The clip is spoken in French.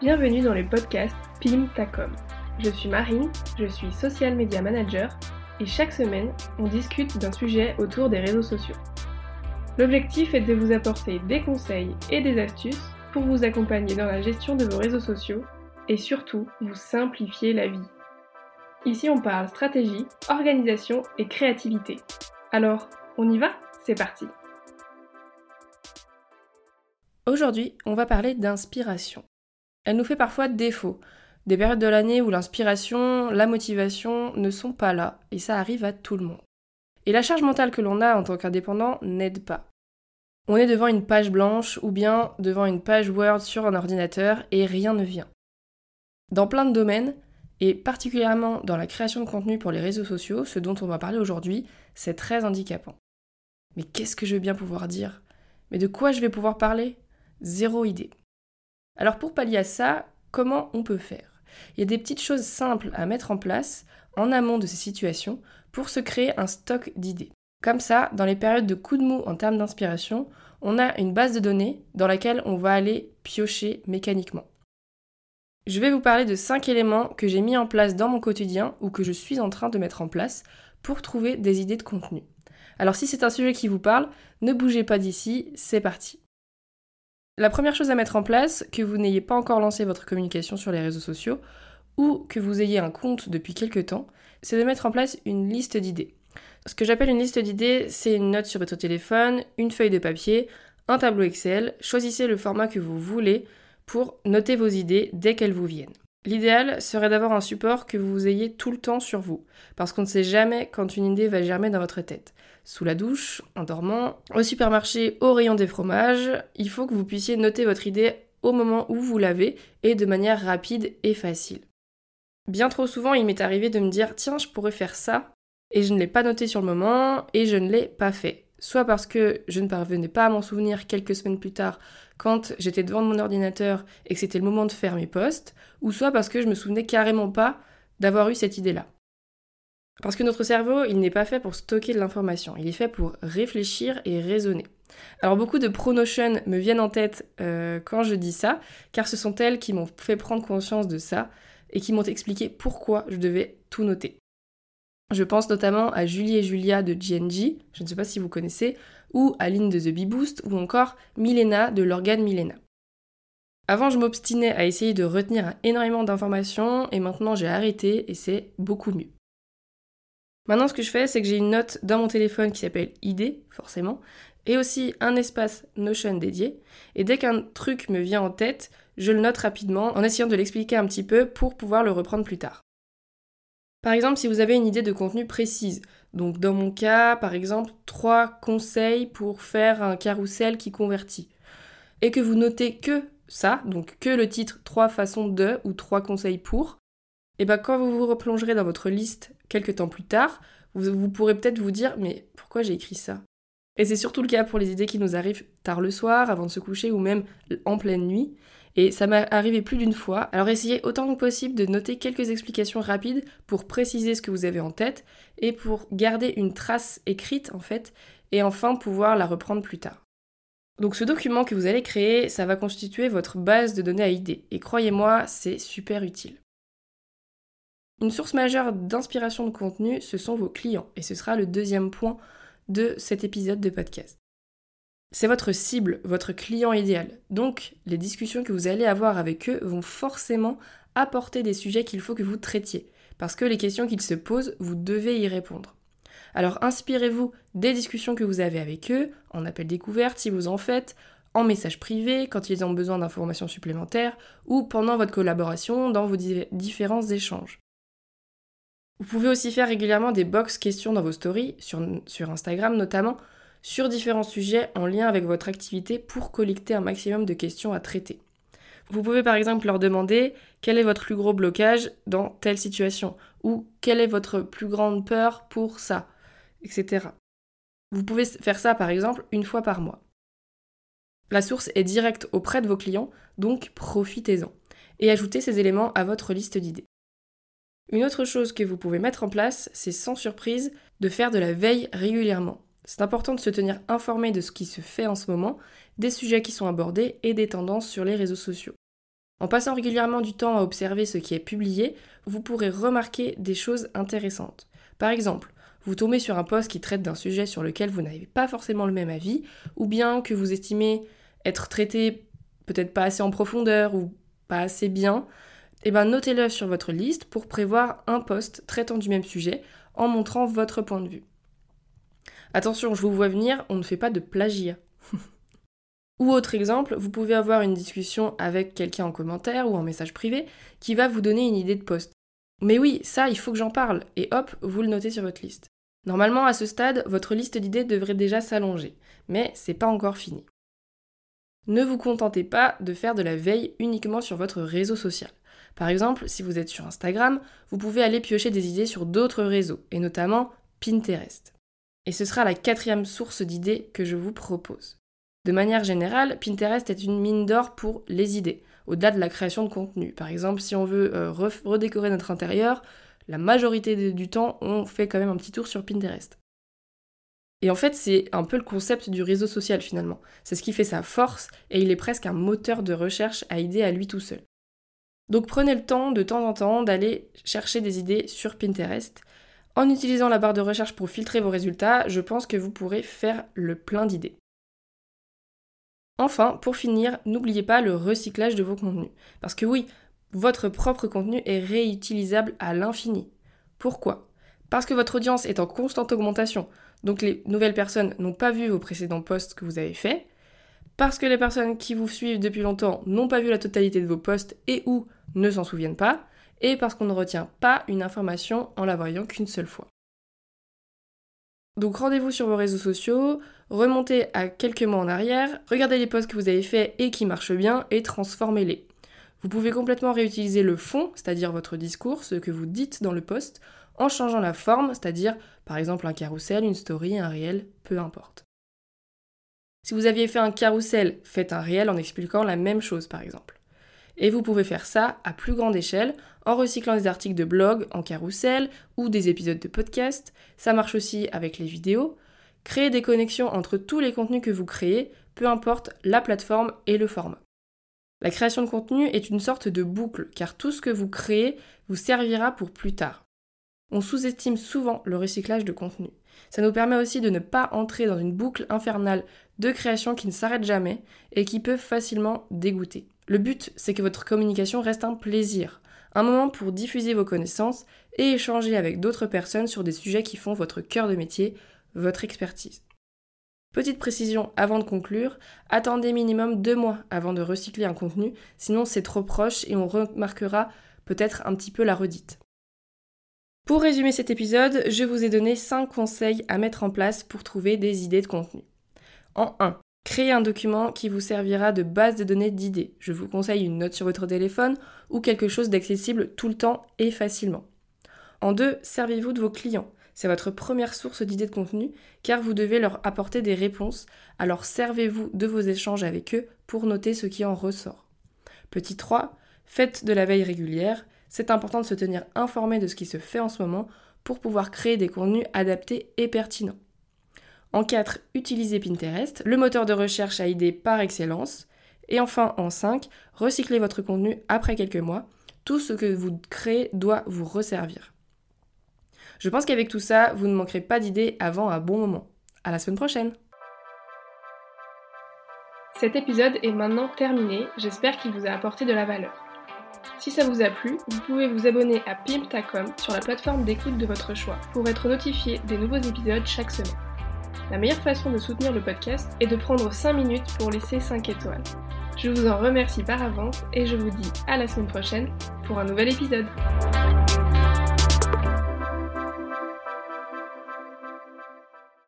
Bienvenue dans le podcast PIM Tacom. Je suis Marine, je suis social media manager et chaque semaine, on discute d'un sujet autour des réseaux sociaux. L'objectif est de vous apporter des conseils et des astuces pour vous accompagner dans la gestion de vos réseaux sociaux et surtout vous simplifier la vie. Ici on parle stratégie, organisation et créativité. Alors, on y va? C'est parti Aujourd'hui, on va parler d'inspiration. Elle nous fait parfois défaut. Des périodes de l'année où l'inspiration, la motivation ne sont pas là, et ça arrive à tout le monde. Et la charge mentale que l'on a en tant qu'indépendant n'aide pas. On est devant une page blanche ou bien devant une page Word sur un ordinateur et rien ne vient. Dans plein de domaines, et particulièrement dans la création de contenu pour les réseaux sociaux, ce dont on va parler aujourd'hui, c'est très handicapant. Mais qu'est-ce que je vais bien pouvoir dire? Mais de quoi je vais pouvoir parler? Zéro idée. Alors pour pallier à ça, comment on peut faire? Il y a des petites choses simples à mettre en place en amont de ces situations pour se créer un stock d'idées. Comme ça, dans les périodes de coups de mou en termes d'inspiration, on a une base de données dans laquelle on va aller piocher mécaniquement. Je vais vous parler de 5 éléments que j'ai mis en place dans mon quotidien ou que je suis en train de mettre en place pour trouver des idées de contenu. Alors si c'est un sujet qui vous parle, ne bougez pas d'ici, c'est parti. La première chose à mettre en place, que vous n'ayez pas encore lancé votre communication sur les réseaux sociaux ou que vous ayez un compte depuis quelques temps, c'est de mettre en place une liste d'idées. Ce que j'appelle une liste d'idées, c'est une note sur votre téléphone, une feuille de papier, un tableau Excel. Choisissez le format que vous voulez pour noter vos idées dès qu'elles vous viennent. L'idéal serait d'avoir un support que vous ayez tout le temps sur vous, parce qu'on ne sait jamais quand une idée va germer dans votre tête. Sous la douche, en dormant, au supermarché, au rayon des fromages, il faut que vous puissiez noter votre idée au moment où vous l'avez et de manière rapide et facile. Bien trop souvent, il m'est arrivé de me dire tiens, je pourrais faire ça, et je ne l'ai pas noté sur le moment, et je ne l'ai pas fait soit parce que je ne parvenais pas à m'en souvenir quelques semaines plus tard quand j'étais devant mon ordinateur et que c'était le moment de faire mes posts, ou soit parce que je me souvenais carrément pas d'avoir eu cette idée-là. Parce que notre cerveau, il n'est pas fait pour stocker de l'information, il est fait pour réfléchir et raisonner. Alors beaucoup de pronotions me viennent en tête euh, quand je dis ça, car ce sont elles qui m'ont fait prendre conscience de ça et qui m'ont expliqué pourquoi je devais tout noter. Je pense notamment à Julie et Julia de GNG, je ne sais pas si vous connaissez, ou Aline de The Bee Boost, ou encore Milena de l'organe Milena. Avant, je m'obstinais à essayer de retenir énormément d'informations, et maintenant j'ai arrêté, et c'est beaucoup mieux. Maintenant, ce que je fais, c'est que j'ai une note dans mon téléphone qui s'appelle ID, forcément, et aussi un espace Notion dédié, et dès qu'un truc me vient en tête, je le note rapidement en essayant de l'expliquer un petit peu pour pouvoir le reprendre plus tard. Par exemple, si vous avez une idée de contenu précise, donc dans mon cas, par exemple, trois conseils pour faire un carrousel qui convertit, et que vous notez que ça, donc que le titre trois façons de ou trois conseils pour, et bien quand vous vous replongerez dans votre liste quelques temps plus tard, vous pourrez peut-être vous dire mais pourquoi j'ai écrit ça? Et c'est surtout le cas pour les idées qui nous arrivent tard le soir, avant de se coucher ou même en pleine nuit. Et ça m'est arrivé plus d'une fois. Alors essayez autant que possible de noter quelques explications rapides pour préciser ce que vous avez en tête et pour garder une trace écrite en fait et enfin pouvoir la reprendre plus tard. Donc ce document que vous allez créer, ça va constituer votre base de données à idées et croyez-moi, c'est super utile. Une source majeure d'inspiration de contenu, ce sont vos clients et ce sera le deuxième point de cet épisode de podcast. C'est votre cible, votre client idéal. Donc, les discussions que vous allez avoir avec eux vont forcément apporter des sujets qu'il faut que vous traitiez. Parce que les questions qu'ils se posent, vous devez y répondre. Alors, inspirez-vous des discussions que vous avez avec eux, en appel découverte si vous en faites, en message privé quand ils ont besoin d'informations supplémentaires, ou pendant votre collaboration dans vos différents échanges. Vous pouvez aussi faire régulièrement des box questions dans vos stories, sur, sur Instagram notamment, sur différents sujets en lien avec votre activité pour collecter un maximum de questions à traiter. Vous pouvez par exemple leur demander quel est votre plus gros blocage dans telle situation ou quelle est votre plus grande peur pour ça, etc. Vous pouvez faire ça par exemple une fois par mois. La source est directe auprès de vos clients, donc profitez-en et ajoutez ces éléments à votre liste d'idées. Une autre chose que vous pouvez mettre en place, c'est sans surprise de faire de la veille régulièrement. C'est important de se tenir informé de ce qui se fait en ce moment, des sujets qui sont abordés et des tendances sur les réseaux sociaux. En passant régulièrement du temps à observer ce qui est publié, vous pourrez remarquer des choses intéressantes. Par exemple, vous tombez sur un post qui traite d'un sujet sur lequel vous n'avez pas forcément le même avis, ou bien que vous estimez être traité peut-être pas assez en profondeur ou pas assez bien, eh ben notez-le sur votre liste pour prévoir un post traitant du même sujet en montrant votre point de vue. Attention, je vous vois venir, on ne fait pas de plagiat. ou autre exemple, vous pouvez avoir une discussion avec quelqu'un en commentaire ou en message privé qui va vous donner une idée de post. Mais oui, ça, il faut que j'en parle, et hop, vous le notez sur votre liste. Normalement, à ce stade, votre liste d'idées devrait déjà s'allonger, mais c'est pas encore fini. Ne vous contentez pas de faire de la veille uniquement sur votre réseau social. Par exemple, si vous êtes sur Instagram, vous pouvez aller piocher des idées sur d'autres réseaux, et notamment Pinterest. Et ce sera la quatrième source d'idées que je vous propose. De manière générale, Pinterest est une mine d'or pour les idées, au-delà de la création de contenu. Par exemple, si on veut euh, redécorer notre intérieur, la majorité du temps, on fait quand même un petit tour sur Pinterest. Et en fait, c'est un peu le concept du réseau social finalement. C'est ce qui fait sa force et il est presque un moteur de recherche à idées à lui tout seul. Donc prenez le temps de temps en temps d'aller chercher des idées sur Pinterest. En utilisant la barre de recherche pour filtrer vos résultats, je pense que vous pourrez faire le plein d'idées. Enfin, pour finir, n'oubliez pas le recyclage de vos contenus. Parce que oui, votre propre contenu est réutilisable à l'infini. Pourquoi? Parce que votre audience est en constante augmentation, donc les nouvelles personnes n'ont pas vu vos précédents posts que vous avez faits, parce que les personnes qui vous suivent depuis longtemps n'ont pas vu la totalité de vos posts et ou ne s'en souviennent pas, et parce qu'on ne retient pas une information en la voyant qu'une seule fois. Donc rendez-vous sur vos réseaux sociaux, remontez à quelques mois en arrière, regardez les posts que vous avez faits et qui marchent bien et transformez-les. Vous pouvez complètement réutiliser le fond, c'est-à-dire votre discours, ce que vous dites dans le post, en changeant la forme, c'est-à-dire par exemple un carrousel, une story, un réel, peu importe. Si vous aviez fait un carrousel, faites un réel en expliquant la même chose par exemple. Et vous pouvez faire ça à plus grande échelle en recyclant des articles de blog en carrousel ou des épisodes de podcast. Ça marche aussi avec les vidéos. Créer des connexions entre tous les contenus que vous créez, peu importe la plateforme et le format. La création de contenu est une sorte de boucle, car tout ce que vous créez vous servira pour plus tard. On sous-estime souvent le recyclage de contenu. Ça nous permet aussi de ne pas entrer dans une boucle infernale de création qui ne s'arrête jamais et qui peut facilement dégoûter. Le but, c'est que votre communication reste un plaisir, un moment pour diffuser vos connaissances et échanger avec d'autres personnes sur des sujets qui font votre cœur de métier, votre expertise. Petite précision avant de conclure, attendez minimum deux mois avant de recycler un contenu, sinon c'est trop proche et on remarquera peut-être un petit peu la redite. Pour résumer cet épisode, je vous ai donné 5 conseils à mettre en place pour trouver des idées de contenu. En 1, créez un document qui vous servira de base de données d'idées. Je vous conseille une note sur votre téléphone ou quelque chose d'accessible tout le temps et facilement. En 2, servez-vous de vos clients. C'est votre première source d'idées de contenu car vous devez leur apporter des réponses, alors servez-vous de vos échanges avec eux pour noter ce qui en ressort. Petit 3, faites de la veille régulière, c'est important de se tenir informé de ce qui se fait en ce moment pour pouvoir créer des contenus adaptés et pertinents. En 4, utilisez Pinterest, le moteur de recherche à idées par excellence. Et enfin, en 5, recyclez votre contenu après quelques mois. Tout ce que vous créez doit vous resservir. Je pense qu'avec tout ça, vous ne manquerez pas d'idées avant un bon moment. À la semaine prochaine! Cet épisode est maintenant terminé, j'espère qu'il vous a apporté de la valeur. Si ça vous a plu, vous pouvez vous abonner à Pimptacom sur la plateforme d'écoute de votre choix pour être notifié des nouveaux épisodes chaque semaine. La meilleure façon de soutenir le podcast est de prendre 5 minutes pour laisser 5 étoiles. Je vous en remercie par avance et je vous dis à la semaine prochaine pour un nouvel épisode.